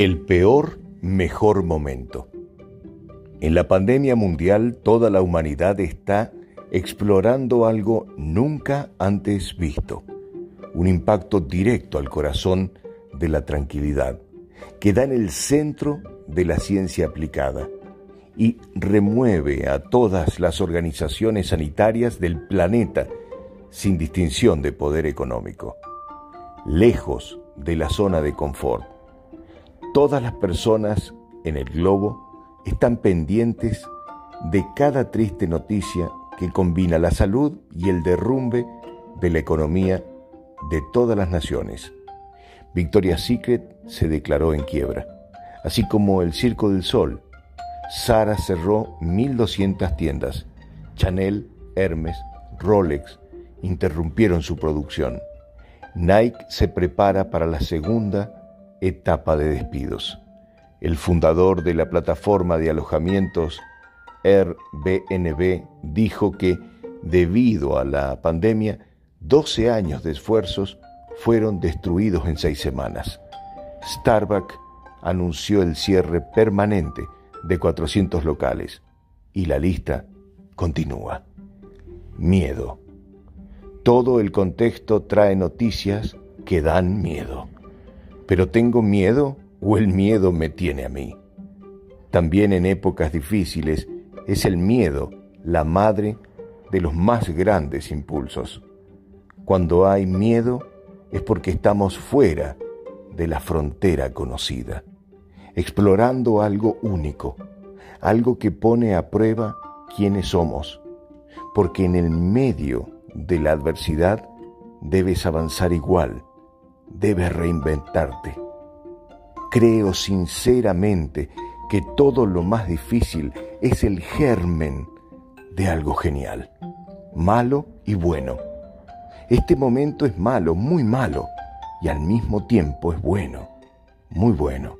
El peor, mejor momento. En la pandemia mundial toda la humanidad está explorando algo nunca antes visto, un impacto directo al corazón de la tranquilidad, que da en el centro de la ciencia aplicada y remueve a todas las organizaciones sanitarias del planeta sin distinción de poder económico, lejos de la zona de confort Todas las personas en el globo están pendientes de cada triste noticia que combina la salud y el derrumbe de la economía de todas las naciones. Victoria's Secret se declaró en quiebra, así como el Circo del Sol. Sara cerró 1.200 tiendas. Chanel, Hermes, Rolex interrumpieron su producción. Nike se prepara para la segunda etapa de despidos. El fundador de la plataforma de alojamientos Airbnb dijo que debido a la pandemia, 12 años de esfuerzos fueron destruidos en seis semanas. Starbucks anunció el cierre permanente de 400 locales y la lista continúa. Miedo. Todo el contexto trae noticias que dan miedo pero tengo miedo o el miedo me tiene a mí. También en épocas difíciles es el miedo la madre de los más grandes impulsos. Cuando hay miedo es porque estamos fuera de la frontera conocida, explorando algo único, algo que pone a prueba quiénes somos, porque en el medio de la adversidad debes avanzar igual debes reinventarte. Creo sinceramente que todo lo más difícil es el germen de algo genial, malo y bueno. Este momento es malo, muy malo, y al mismo tiempo es bueno, muy bueno.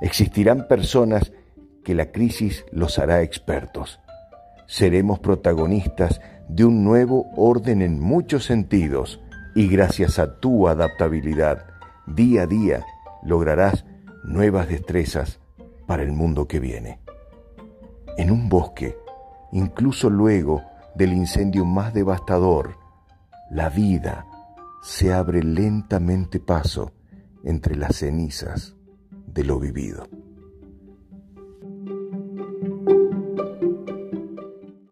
Existirán personas que la crisis los hará expertos. Seremos protagonistas de un nuevo orden en muchos sentidos y gracias a tu adaptabilidad, día a día lograrás nuevas destrezas para el mundo que viene. En un bosque, incluso luego del incendio más devastador, la vida se abre lentamente paso entre las cenizas de lo vivido.